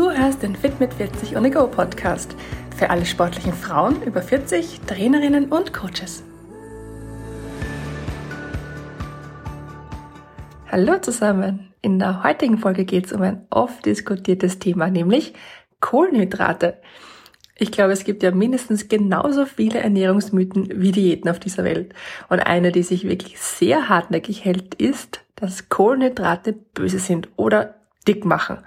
Du hörst den Fit mit 40 on Go Podcast für alle sportlichen Frauen über 40, Trainerinnen und Coaches. Hallo zusammen! In der heutigen Folge geht es um ein oft diskutiertes Thema, nämlich Kohlenhydrate. Ich glaube, es gibt ja mindestens genauso viele Ernährungsmythen wie Diäten auf dieser Welt. Und eine, die sich wirklich sehr hartnäckig hält, ist, dass Kohlenhydrate böse sind oder dick machen.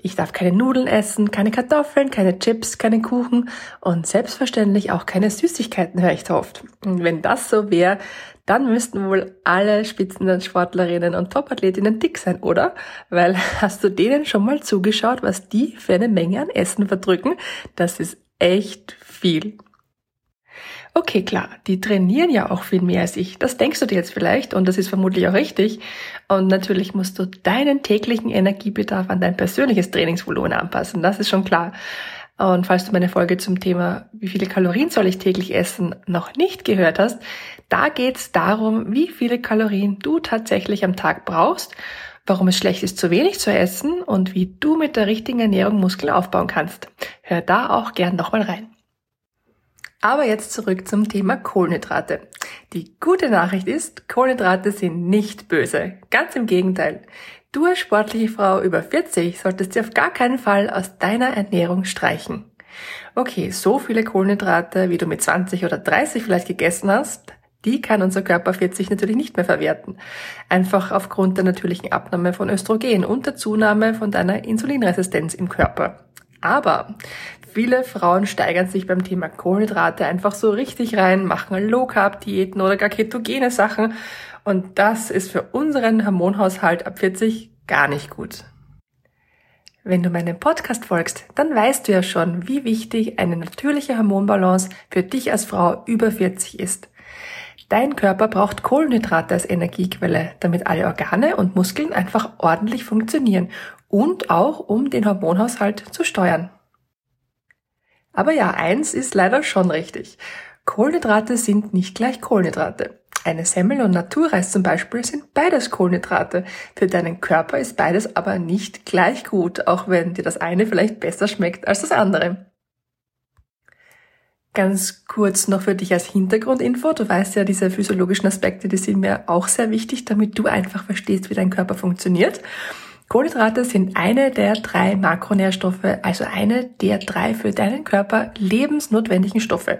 Ich darf keine Nudeln essen, keine Kartoffeln, keine Chips, keine Kuchen und selbstverständlich auch keine Süßigkeiten, höre ich da oft. Und wenn das so wäre, dann müssten wohl alle Spitzensportlerinnen und Topathletinnen dick sein, oder? Weil hast du denen schon mal zugeschaut, was die für eine Menge an Essen verdrücken? Das ist echt viel. Okay, klar, die trainieren ja auch viel mehr als ich. Das denkst du dir jetzt vielleicht und das ist vermutlich auch richtig. Und natürlich musst du deinen täglichen Energiebedarf an dein persönliches Trainingsvolumen anpassen. Das ist schon klar. Und falls du meine Folge zum Thema, wie viele Kalorien soll ich täglich essen, noch nicht gehört hast, da geht's darum, wie viele Kalorien du tatsächlich am Tag brauchst, warum es schlecht ist, zu wenig zu essen und wie du mit der richtigen Ernährung Muskeln aufbauen kannst. Hör da auch gern nochmal rein. Aber jetzt zurück zum Thema Kohlenhydrate. Die gute Nachricht ist, Kohlenhydrate sind nicht böse. Ganz im Gegenteil. Du als sportliche Frau über 40 solltest sie auf gar keinen Fall aus deiner Ernährung streichen. Okay, so viele Kohlenhydrate, wie du mit 20 oder 30 vielleicht gegessen hast, die kann unser Körper 40 natürlich nicht mehr verwerten. Einfach aufgrund der natürlichen Abnahme von Östrogen und der Zunahme von deiner Insulinresistenz im Körper. Aber viele Frauen steigern sich beim Thema Kohlenhydrate einfach so richtig rein, machen Low Carb Diäten oder gar ketogene Sachen und das ist für unseren Hormonhaushalt ab 40 gar nicht gut. Wenn du meinem Podcast folgst, dann weißt du ja schon, wie wichtig eine natürliche Hormonbalance für dich als Frau über 40 ist. Dein Körper braucht Kohlenhydrate als Energiequelle, damit alle Organe und Muskeln einfach ordentlich funktionieren und auch um den Hormonhaushalt zu steuern. Aber ja, eins ist leider schon richtig. Kohlenhydrate sind nicht gleich Kohlenhydrate. Eine Semmel und Naturreis zum Beispiel sind beides Kohlenhydrate. Für deinen Körper ist beides aber nicht gleich gut, auch wenn dir das eine vielleicht besser schmeckt als das andere. Ganz kurz noch für dich als Hintergrundinfo. Du weißt ja, diese physiologischen Aspekte, die sind mir auch sehr wichtig, damit du einfach verstehst, wie dein Körper funktioniert. Kohlenhydrate sind eine der drei Makronährstoffe, also eine der drei für deinen Körper lebensnotwendigen Stoffe.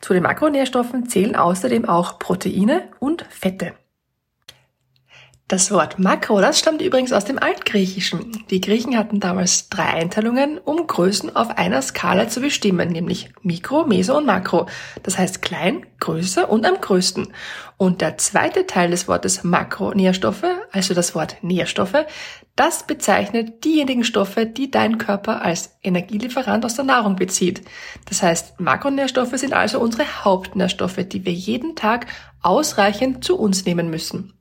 Zu den Makronährstoffen zählen außerdem auch Proteine und Fette. Das Wort Makro, das stammt übrigens aus dem Altgriechischen. Die Griechen hatten damals drei Einteilungen, um Größen auf einer Skala zu bestimmen, nämlich Mikro, Meso und Makro. Das heißt klein, größer und am größten. Und der zweite Teil des Wortes Makronährstoffe, also das Wort Nährstoffe, das bezeichnet diejenigen Stoffe, die dein Körper als Energielieferant aus der Nahrung bezieht. Das heißt, Makronährstoffe sind also unsere Hauptnährstoffe, die wir jeden Tag ausreichend zu uns nehmen müssen.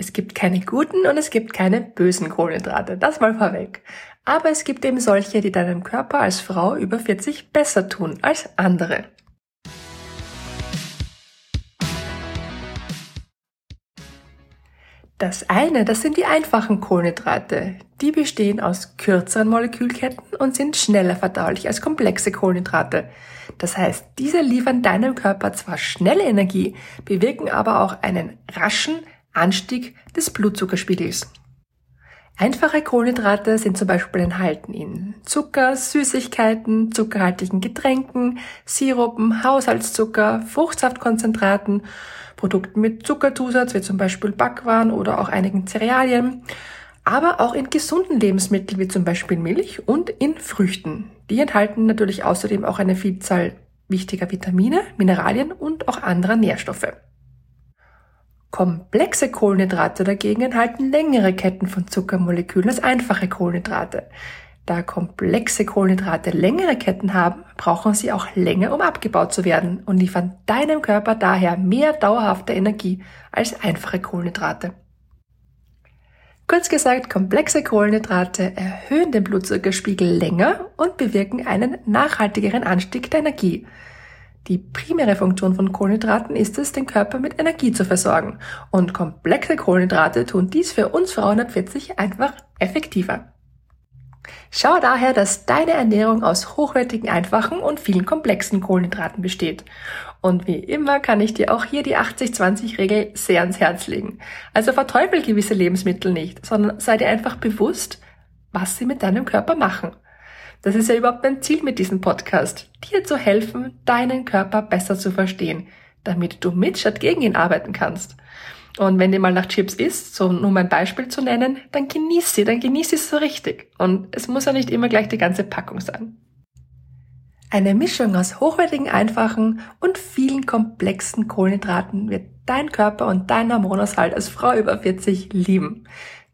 Es gibt keine guten und es gibt keine bösen Kohlenhydrate, das mal vorweg. Aber es gibt eben solche, die deinem Körper als Frau über 40 besser tun als andere. Das eine, das sind die einfachen Kohlenhydrate. Die bestehen aus kürzeren Molekülketten und sind schneller verdaulich als komplexe Kohlenhydrate. Das heißt, diese liefern deinem Körper zwar schnelle Energie, bewirken aber auch einen raschen, Anstieg des Blutzuckerspiegels. Einfache Kohlenhydrate sind zum Beispiel enthalten in Zucker, Süßigkeiten, zuckerhaltigen Getränken, Sirupen, Haushaltszucker, Fruchtsaftkonzentraten, Produkten mit Zuckerzusatz wie zum Beispiel Backwaren oder auch einigen Cerealien, aber auch in gesunden Lebensmitteln wie zum Beispiel Milch und in Früchten. Die enthalten natürlich außerdem auch eine Vielzahl wichtiger Vitamine, Mineralien und auch anderer Nährstoffe. Komplexe Kohlenhydrate dagegen enthalten längere Ketten von Zuckermolekülen als einfache Kohlenhydrate. Da komplexe Kohlenhydrate längere Ketten haben, brauchen sie auch länger, um abgebaut zu werden und liefern deinem Körper daher mehr dauerhafte Energie als einfache Kohlenhydrate. Kurz gesagt, komplexe Kohlenhydrate erhöhen den Blutzuckerspiegel länger und bewirken einen nachhaltigeren Anstieg der Energie. Die primäre Funktion von Kohlenhydraten ist es, den Körper mit Energie zu versorgen. Und komplexe Kohlenhydrate tun dies für uns Frauen ab 40 einfach effektiver. Schau daher, dass deine Ernährung aus hochwertigen, einfachen und vielen komplexen Kohlenhydraten besteht. Und wie immer kann ich dir auch hier die 80-20-Regel sehr ans Herz legen. Also verteufel gewisse Lebensmittel nicht, sondern sei dir einfach bewusst, was sie mit deinem Körper machen. Das ist ja überhaupt mein Ziel mit diesem Podcast, dir zu helfen, deinen Körper besser zu verstehen, damit du mit statt gegen ihn arbeiten kannst. Und wenn dir mal nach Chips isst, so um ein Beispiel zu nennen, dann genieß sie, dann genieß sie so richtig. Und es muss ja nicht immer gleich die ganze Packung sein. Eine Mischung aus hochwertigen, einfachen und vielen komplexen Kohlenhydraten wird dein Körper und dein Hormonaushalt als Frau über 40 lieben.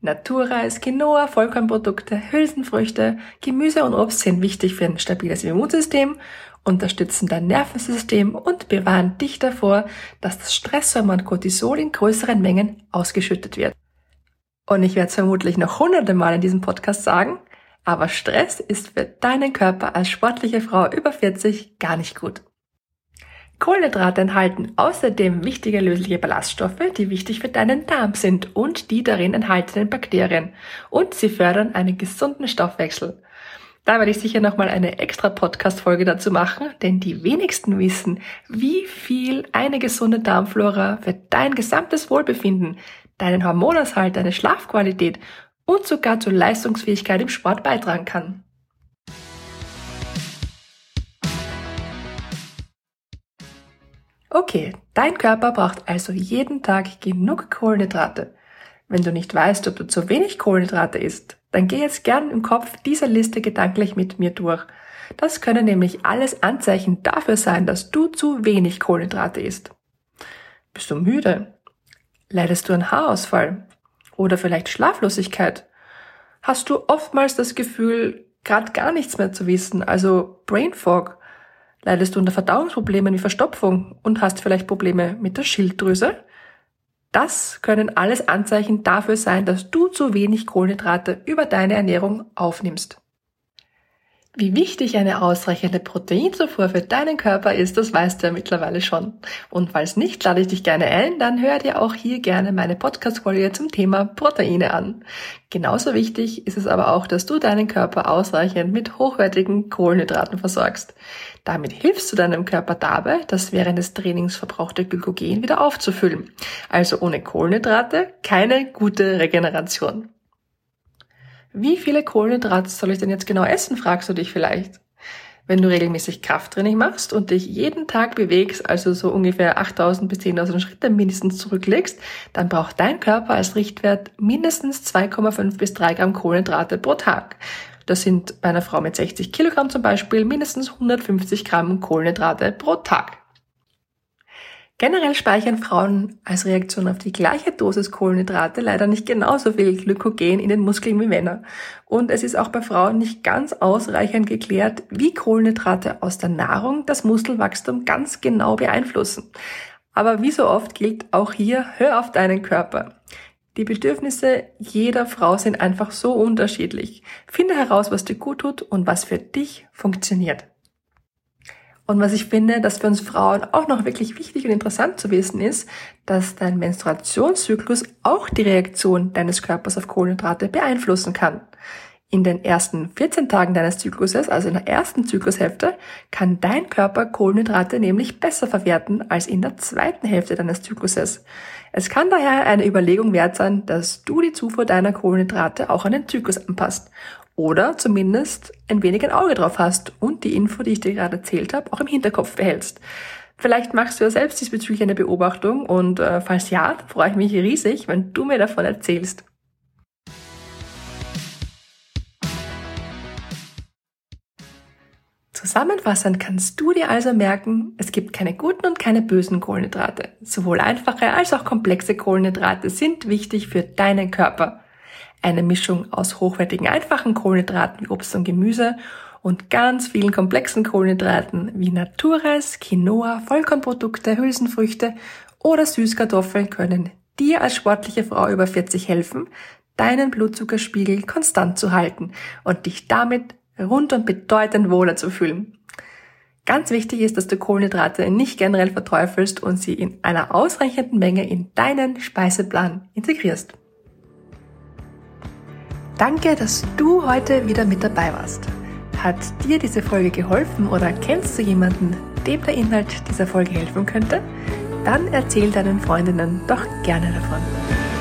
Naturreis, Quinoa, Vollkornprodukte, Hülsenfrüchte, Gemüse und Obst sind wichtig für ein stabiles Immunsystem, unterstützen dein Nervensystem und bewahren dich davor, dass das Stresshormon Cortisol in größeren Mengen ausgeschüttet wird. Und ich werde es vermutlich noch hunderte Mal in diesem Podcast sagen, aber Stress ist für deinen Körper als sportliche Frau über 40 gar nicht gut. Kohlenhydrate enthalten außerdem wichtige lösliche Ballaststoffe, die wichtig für deinen Darm sind und die darin enthaltenen Bakterien. Und sie fördern einen gesunden Stoffwechsel. Da werde ich sicher nochmal eine extra Podcast-Folge dazu machen, denn die wenigsten wissen, wie viel eine gesunde Darmflora für dein gesamtes Wohlbefinden, deinen Hormonaushalt, deine Schlafqualität und sogar zur Leistungsfähigkeit im Sport beitragen kann. Okay, dein Körper braucht also jeden Tag genug Kohlenhydrate. Wenn du nicht weißt, ob du zu wenig Kohlenhydrate isst, dann geh jetzt gern im Kopf diese Liste gedanklich mit mir durch. Das können nämlich alles Anzeichen dafür sein, dass du zu wenig Kohlenhydrate isst. Bist du müde? Leidest du an Haarausfall? Oder vielleicht Schlaflosigkeit? Hast du oftmals das Gefühl, gerade gar nichts mehr zu wissen, also Brain Fog? Leidest du unter Verdauungsproblemen wie Verstopfung und hast vielleicht Probleme mit der Schilddrüse? Das können alles Anzeichen dafür sein, dass du zu wenig Kohlenhydrate über deine Ernährung aufnimmst. Wie wichtig eine ausreichende Proteinzufuhr für deinen Körper ist, das weißt du ja mittlerweile schon. Und falls nicht, lade ich dich gerne ein, dann hör dir auch hier gerne meine Podcast-Folge zum Thema Proteine an. Genauso wichtig ist es aber auch, dass du deinen Körper ausreichend mit hochwertigen Kohlenhydraten versorgst. Damit hilfst du deinem Körper dabei, das während des Trainings verbrauchte Glykogen wieder aufzufüllen. Also ohne Kohlenhydrate keine gute Regeneration. Wie viele Kohlenhydrate soll ich denn jetzt genau essen, fragst du dich vielleicht. Wenn du regelmäßig Krafttraining machst und dich jeden Tag bewegst, also so ungefähr 8000 bis 10.000 Schritte mindestens zurücklegst, dann braucht dein Körper als Richtwert mindestens 2,5 bis 3 Gramm Kohlenhydrate pro Tag. Das sind bei einer Frau mit 60 Kilogramm zum Beispiel mindestens 150 Gramm Kohlenhydrate pro Tag. Generell speichern Frauen als Reaktion auf die gleiche Dosis Kohlenhydrate leider nicht genauso viel Glykogen in den Muskeln wie Männer. Und es ist auch bei Frauen nicht ganz ausreichend geklärt, wie Kohlenhydrate aus der Nahrung das Muskelwachstum ganz genau beeinflussen. Aber wie so oft gilt auch hier, hör auf deinen Körper. Die Bedürfnisse jeder Frau sind einfach so unterschiedlich. Finde heraus, was dir gut tut und was für dich funktioniert. Und was ich finde, dass für uns Frauen auch noch wirklich wichtig und interessant zu wissen ist, dass dein Menstruationszyklus auch die Reaktion deines Körpers auf Kohlenhydrate beeinflussen kann. In den ersten 14 Tagen deines Zykluses, also in der ersten Zyklushälfte, kann dein Körper Kohlenhydrate nämlich besser verwerten als in der zweiten Hälfte deines Zykluses. Es kann daher eine Überlegung wert sein, dass du die Zufuhr deiner Kohlenhydrate auch an den Zyklus anpasst oder zumindest ein wenig ein Auge drauf hast und die Info, die ich dir gerade erzählt habe, auch im Hinterkopf behältst. Vielleicht machst du ja selbst diesbezüglich eine Beobachtung und äh, falls ja, freue ich mich riesig, wenn du mir davon erzählst. Zusammenfassend kannst du dir also merken, es gibt keine guten und keine bösen Kohlenhydrate. Sowohl einfache als auch komplexe Kohlenhydrate sind wichtig für deinen Körper eine Mischung aus hochwertigen einfachen Kohlenhydraten wie Obst und Gemüse und ganz vielen komplexen Kohlenhydraten wie Naturreis, Quinoa, Vollkornprodukte, Hülsenfrüchte oder Süßkartoffeln können dir als sportliche Frau über 40 helfen, deinen Blutzuckerspiegel konstant zu halten und dich damit rund und bedeutend wohler zu fühlen. Ganz wichtig ist, dass du Kohlenhydrate nicht generell verteufelst und sie in einer ausreichenden Menge in deinen Speiseplan integrierst. Danke, dass du heute wieder mit dabei warst. Hat dir diese Folge geholfen oder kennst du jemanden, dem der Inhalt dieser Folge helfen könnte? Dann erzähl deinen Freundinnen doch gerne davon.